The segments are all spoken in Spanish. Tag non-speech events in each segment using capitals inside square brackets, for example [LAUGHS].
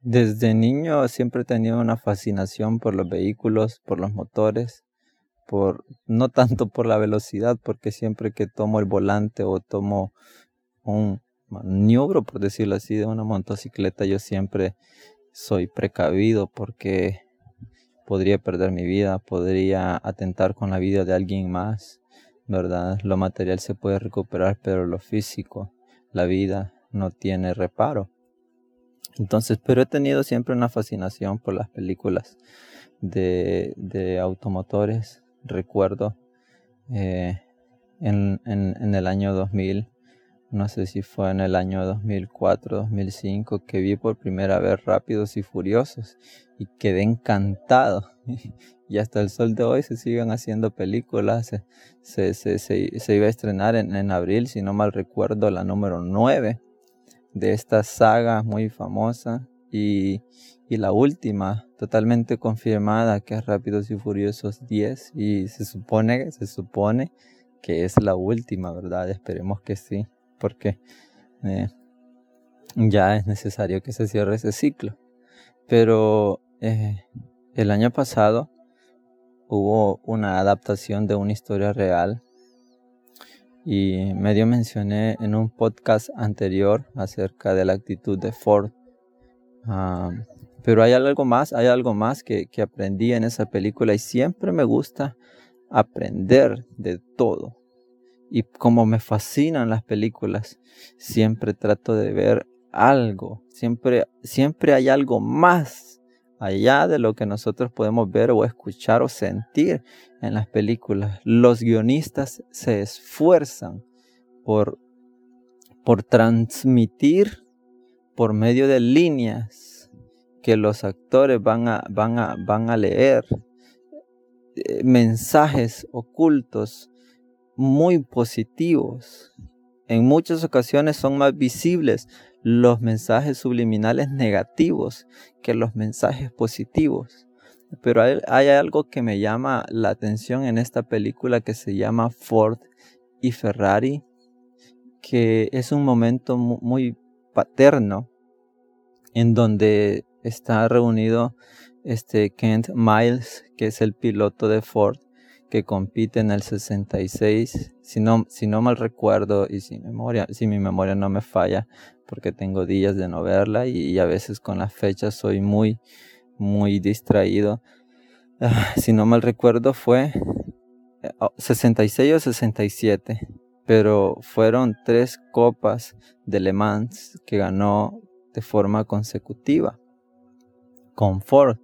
Desde niño siempre he tenido una fascinación por los vehículos, por los motores, por no tanto por la velocidad, porque siempre que tomo el volante o tomo un maniobro, por decirlo así, de una motocicleta, yo siempre soy precavido porque podría perder mi vida, podría atentar con la vida de alguien más, ¿verdad? Lo material se puede recuperar, pero lo físico, la vida, no tiene reparo. Entonces, pero he tenido siempre una fascinación por las películas de, automotores. Recuerdo eh, en, el año 2000, no sé si fue en el año 2004, 2005, que vi por primera vez Rápidos y Furiosos y quedé encantado. [LAUGHS] y hasta el sol de hoy se siguen haciendo películas. Se, se iba a estrenar en, en, abril, si no mal recuerdo, la número 9 de esta saga muy famosa y, y, la última totalmente confirmada que es Rápidos y Furiosos 10 y se supone, se supone que es la última, ¿verdad? Esperemos que sí, porque eh, ya es necesario que se cierre ese ciclo. Pero eh, el año pasado hubo una adaptación de una historia real y medio mencioné en un podcast anterior acerca de la actitud de Ford. Um, pero hay algo más, hay algo más que, que aprendí en esa película y siempre me gusta aprender de todo. Y como me fascinan las películas, siempre trato de ver algo, siempre, siempre hay algo más allá de lo que nosotros podemos ver o escuchar o sentir en las películas. Los guionistas se esfuerzan por, por transmitir por medio de líneas que los actores van a, van a, van a leer, eh, mensajes ocultos muy positivos. En muchas ocasiones son más visibles los mensajes subliminales negativos que los mensajes positivos. Pero hay, algo que me llama la atención en esta película que se llama Ford y Ferrari, que es un momento muy paterno en donde está reunido este Kent Miles, que es el piloto de Ford, que compite en el 66, si no, si no mal recuerdo y si, memoria, si mi memoria no me falla, porque tengo días de no verla y, a veces con las fechas soy muy, muy distraído. Ah, si no mal recuerdo fue 66 o 67, pero fueron tres copas de Le Mans que ganó de forma consecutiva con Ford,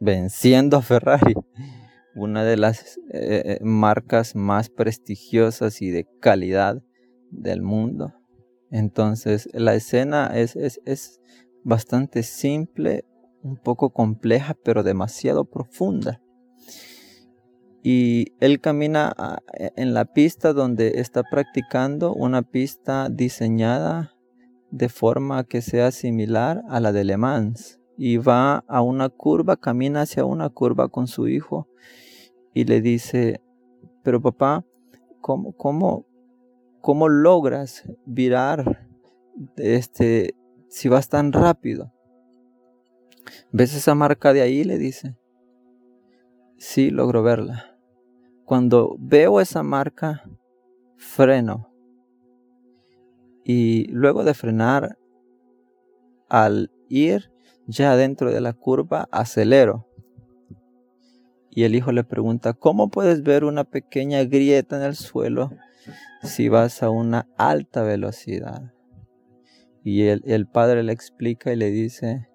venciendo a Ferrari, [LAUGHS] una de las eh, eh, marcas más prestigiosas y de calidad del mundo. Entonces la escena es, es, bastante simple, un poco compleja, pero demasiado profunda. Y él camina ah, e, en la pista donde está practicando una pista diseñada de forma que sea similar a la de Le Mans. Y va a una curva, camina hacia una curva con su hijo y le dice, pero papá, ¿cómo, cómo, ¿Cómo logras virar este, si vas tan rápido? ¿Ves esa marca de ahí? Le dice. Sí, logro verla. Cuando veo esa marca, freno. Y luego de frenar, al ir ya dentro de la curva, acelero. Y el hijo le pregunta, ¿cómo puedes ver una pequeña grieta en el suelo si vas a una alta velocidad. Y el, padre le explica y le dice,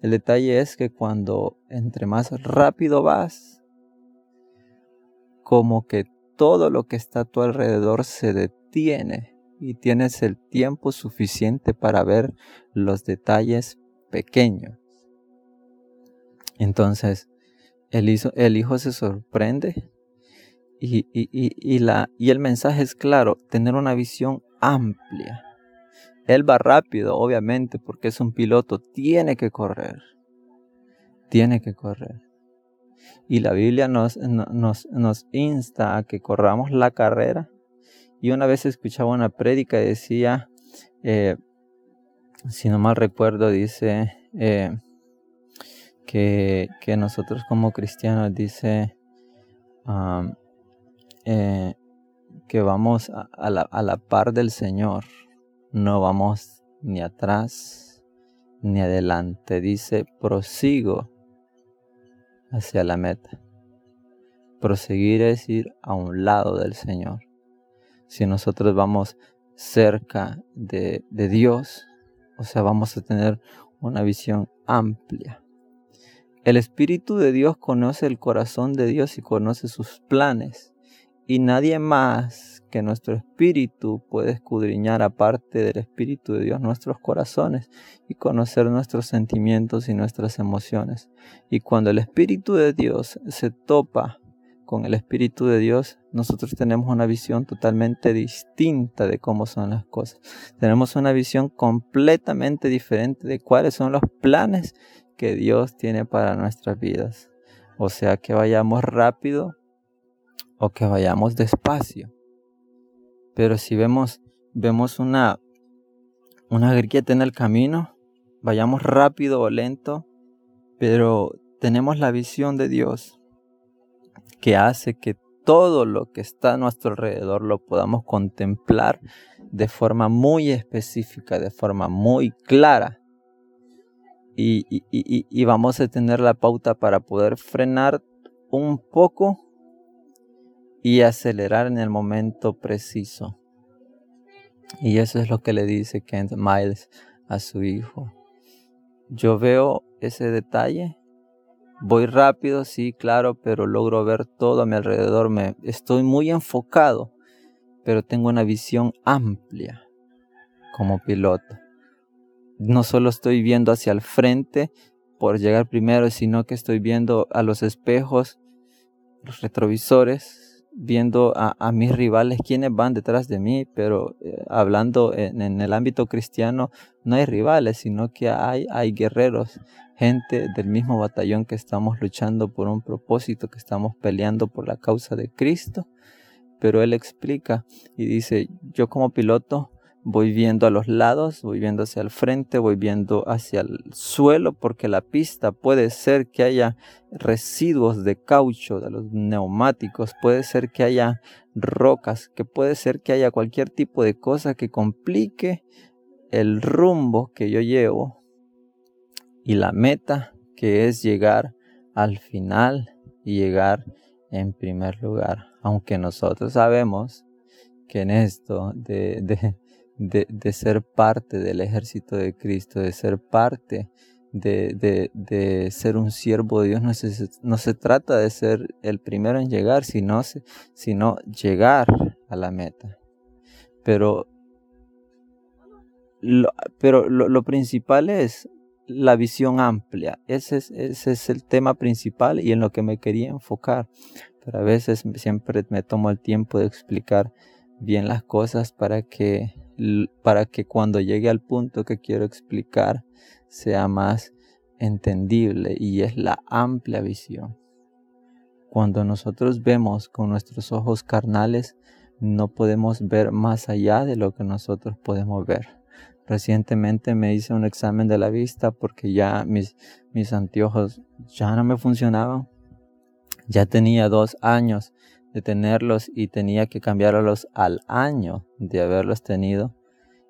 el detalle es que cuando entre más rápido vas, como que todo lo que está a tu alrededor se detiene y tienes el tiempo suficiente para ver los detalles pequeños. Entonces, el el hijo se sorprende y, la, y el mensaje es claro, tener una visión amplia. Él va rápido, obviamente, porque es un piloto, tiene que correr. Tiene que correr. Y la Biblia nos, nos, nos insta a que corramos la carrera. Y una vez escuchaba una prédica y decía, eh, si no mal recuerdo, dice eh, que, nosotros como cristianos, dice eh, que vamos a, la, a la par del Señor, no vamos ni atrás ni adelante, dice, prosigo hacia la meta. Proseguir es ir a un lado del Señor. Si nosotros vamos cerca de, de Dios, o sea, vamos a tener una visión amplia. El Espíritu de Dios conoce el corazón de Dios y conoce sus planes. Y nadie más que nuestro espíritu puede escudriñar aparte del Espíritu de Dios nuestros corazones y conocer nuestros sentimientos y nuestras emociones. Y cuando el Espíritu de Dios se topa con el Espíritu de Dios, nosotros tenemos una visión totalmente distinta de cómo son las cosas. Tenemos una visión completamente diferente de cuáles son los planes que Dios tiene para nuestras vidas. O sea, que vayamos rápido o que vayamos despacio. Pero si vemos, vemos una, una grieta en el camino, vayamos rápido o lento, pero tenemos la visión de Dios que hace que todo lo que está a nuestro alrededor lo podamos contemplar de forma muy específica, de forma muy clara. Y, y, vamos a tener la pauta para poder frenar un poco y acelerar en el momento preciso. Y eso es lo que le dice Kent Miles a su hijo. Yo veo ese detalle. Voy rápido, sí, claro, pero logro ver todo a mi alrededor. Me, estoy muy enfocado, pero tengo una visión amplia como piloto. No solo estoy viendo hacia el frente por llegar primero, sino que estoy viendo a los espejos, los retrovisores, viendo a, mis rivales quienes van detrás de mí, pero eh, hablando en, el ámbito cristiano no hay rivales, sino que hay, hay guerreros, gente del mismo batallón que estamos luchando por un propósito, que estamos peleando por la causa de Cristo. Pero él explica y dice, yo como piloto voy viendo a los lados, voy viendo hacia el frente, voy viendo hacia el suelo, porque la pista puede ser que haya residuos de caucho de los neumáticos, puede ser que haya rocas, que puede ser que haya cualquier tipo de cosa que complique el rumbo que yo llevo y la meta que es llegar al final y llegar en primer lugar. Aunque nosotros sabemos que en esto de, de, ser parte del ejército de Cristo, de ser parte de, ser un siervo de Dios. No se, no se, trata de ser el primero en llegar, sino, sino llegar a la meta. Pero, lo, pero lo, principal es la visión amplia. Ese es, ese es el tema principal y en lo que me quería enfocar. Pero a veces siempre me tomo el tiempo de explicar bien las cosas para que para que cuando llegue al punto que quiero explicar sea más entendible y es la amplia visión. Cuando nosotros vemos con nuestros ojos carnales, no podemos ver más allá de lo que nosotros podemos ver. Recientemente me hice un examen de la vista porque ya mis, mis anteojos ya no me funcionaban. Ya tenía dos años de tenerlos y tenía que cambiarlos al año de haberlos tenido.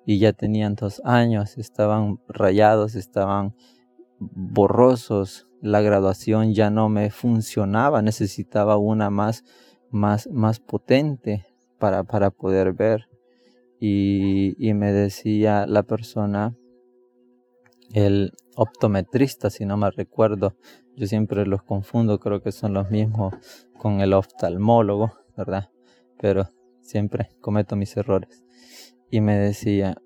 Y ya tenían dos años, estaban rayados, estaban borrosos, la graduación ya no me funcionaba, necesitaba una más, más, más potente para, para poder ver. Y, y me decía la persona, el optometrista, si no me recuerdo, yo siempre los confundo, creo que son los mismos con el oftalmólogo, ¿verdad? Pero siempre cometo mis errores. Y me decía,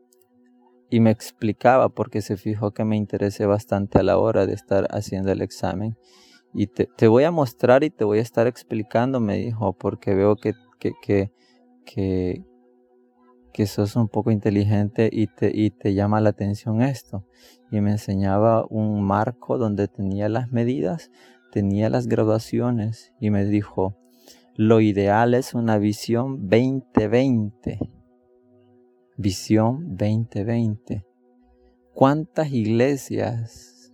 y me explicaba porque se fijó que me interesé bastante a la hora de estar haciendo el examen. Y te, te voy a mostrar y te voy a estar explicando, me dijo, porque veo que, que, que, que, que sos un poco inteligente y te, y te llama la atención esto. Y me enseñaba un marco donde tenía las medidas, tenía las graduaciones y me dijo, lo ideal es una visión 2020. Visión 2020. ¿Cuántas iglesias,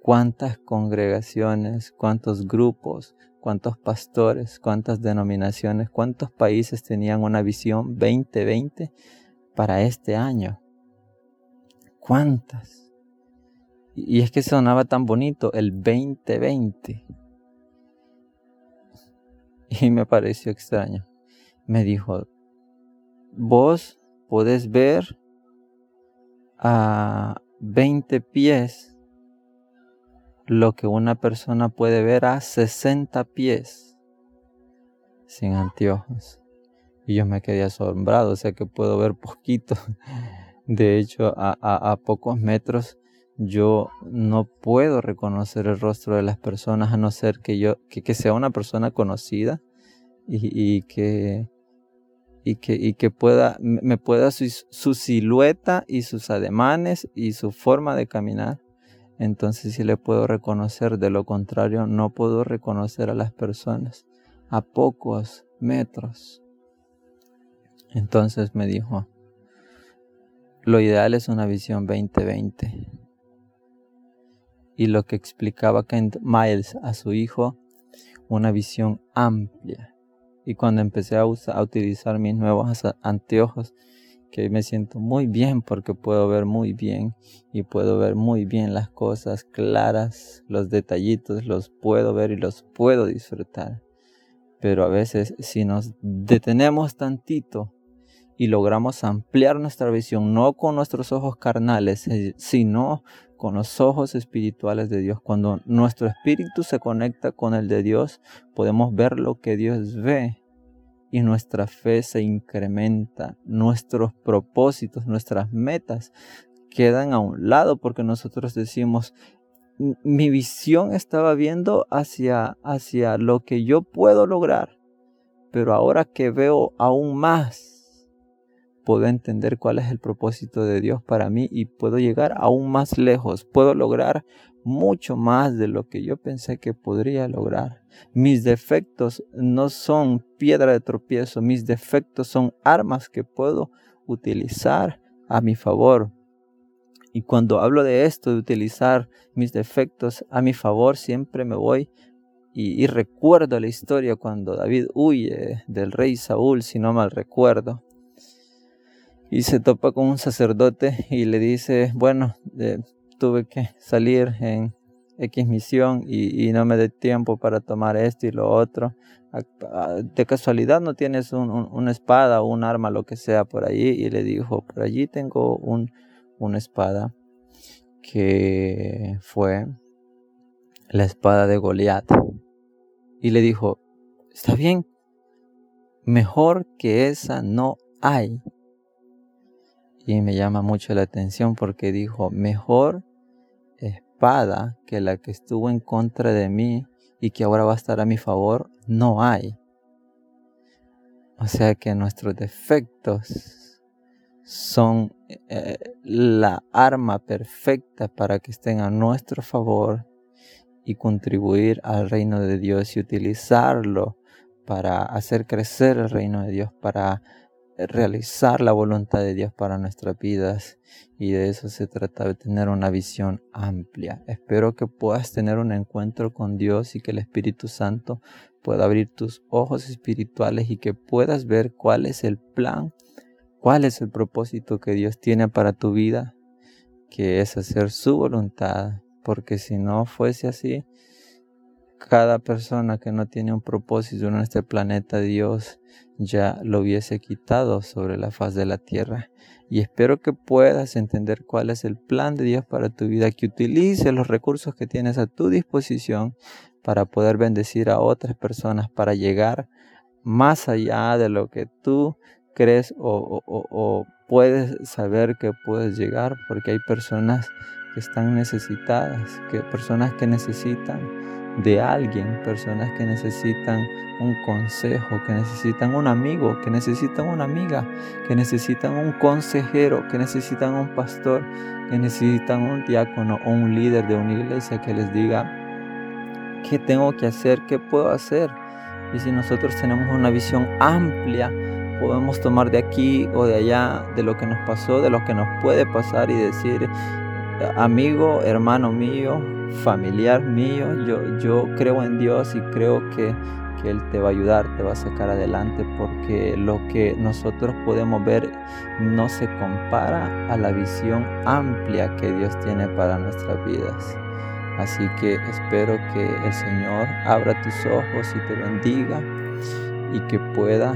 cuántas congregaciones, cuántos grupos, cuántos pastores, cuántas denominaciones, cuántos países tenían una visión 2020 para este año? ¿Cuántas? Y es que sonaba tan bonito el 2020. Y me pareció extraño. Me dijo, vos podés ver a 20 pies lo que una persona puede ver a 60 pies sin anteojos. Y yo me quedé asombrado, o sea que puedo ver poquito. [LAUGHS] De hecho, a, pocos metros yo no puedo reconocer el rostro de las personas a no ser que yo, que, sea una persona conocida y, que, y que, y que pueda, me pueda su, su, silueta y sus ademanes y su forma de caminar. Entonces sí le puedo reconocer, de lo contrario no puedo reconocer a las personas a pocos metros. Entonces me dijo, lo ideal es una visión 2020. Y lo que explicaba Kent Miles a su hijo, una visión amplia. Y cuando empecé a, usar, a utilizar mis nuevos anteojos, que me siento muy bien porque puedo ver muy bien y puedo ver muy bien las cosas claras, los detallitos, los puedo ver y los puedo disfrutar. Pero a veces si nos detenemos tantito y logramos ampliar nuestra visión, no con nuestros ojos carnales, eh, sino con los ojos espirituales de Dios. Cuando nuestro espíritu se conecta con el de Dios, podemos ver lo que Dios ve y nuestra fe se incrementa, nuestros propósitos, nuestras metas quedan a un lado porque nosotros decimos, mi visión estaba viendo hacia, hacia lo que yo puedo lograr, pero ahora que veo aún más, puedo entender cuál es el propósito de Dios para mí y puedo llegar aún más lejos, puedo lograr mucho más de lo que yo pensé que podría lograr. Mis defectos no son piedra de tropiezo, mis defectos son armas que puedo utilizar a mi favor. Y cuando hablo de esto, de utilizar mis defectos a mi favor, siempre me voy y, recuerdo la historia cuando David huye del rey Saúl, si no mal recuerdo y se topa con un sacerdote y le dice, bueno, eh, tuve que salir en X misión y, no me dé tiempo para tomar esto y lo otro. De casualidad no tienes una espada o un arma, lo que sea por allí. Y le dijo, por allí tengo un, una espada que fue la espada de Goliat. Y le dijo, está bien, mejor que esa no hay. Y me llama mucho la atención porque dijo, mejor espada que la que estuvo en contra de mí y que ahora va a estar a mi favor, no hay. O sea que nuestros defectos son eh, la arma perfecta para que estén a nuestro favor y contribuir al reino de Dios y utilizarlo para hacer crecer el reino de Dios, para realizar la voluntad de Dios para nuestras vidas y de eso se trata de tener una visión amplia. Espero que puedas tener un encuentro con Dios y que el Espíritu Santo pueda abrir tus ojos espirituales y que puedas ver cuál es el plan, cuál es el propósito que Dios tiene para tu vida, que es hacer su voluntad, porque si no fuese así, cada persona que no tiene un propósito en este planeta, Dios ya lo hubiese quitado sobre la faz de la tierra. Y espero que puedas entender cuál es el plan de Dios para tu vida, que utilices los recursos que tienes a tu disposición para poder bendecir a otras personas, para llegar más allá de lo que tú crees o, o puedes saber que puedes llegar, porque hay personas que están necesitadas, que personas que necesitan de alguien, personas que necesitan un consejo, que necesitan un amigo, que necesitan una amiga, que necesitan un consejero, que necesitan un pastor, que necesitan un diácono o un líder de una iglesia que les diga qué tengo que hacer, qué puedo hacer. Y si nosotros tenemos una visión amplia, podemos tomar de aquí o de allá, de lo que nos pasó, de lo que nos puede pasar y decir, amigo, hermano mío, familiar mío, yo, yo creo en Dios y creo que, que Él te va a ayudar, te va a sacar adelante, porque lo que nosotros podemos ver no se compara a la visión amplia que Dios tiene para nuestras vidas. Así que espero que el Señor abra tus ojos y te bendiga y que pueda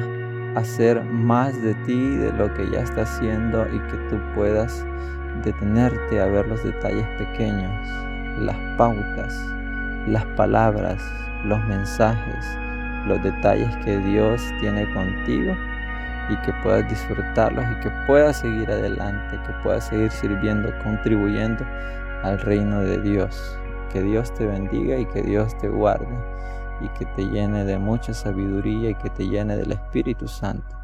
hacer más de ti de lo que ya está haciendo y que tú puedas detenerte a ver los detalles pequeños, las pautas, las palabras, los mensajes, los detalles que Dios tiene contigo y que puedas disfrutarlos y que puedas seguir adelante, que puedas seguir sirviendo, contribuyendo al reino de Dios. Que Dios te bendiga y que Dios te guarde y que te llene de mucha sabiduría y que te llene del Espíritu Santo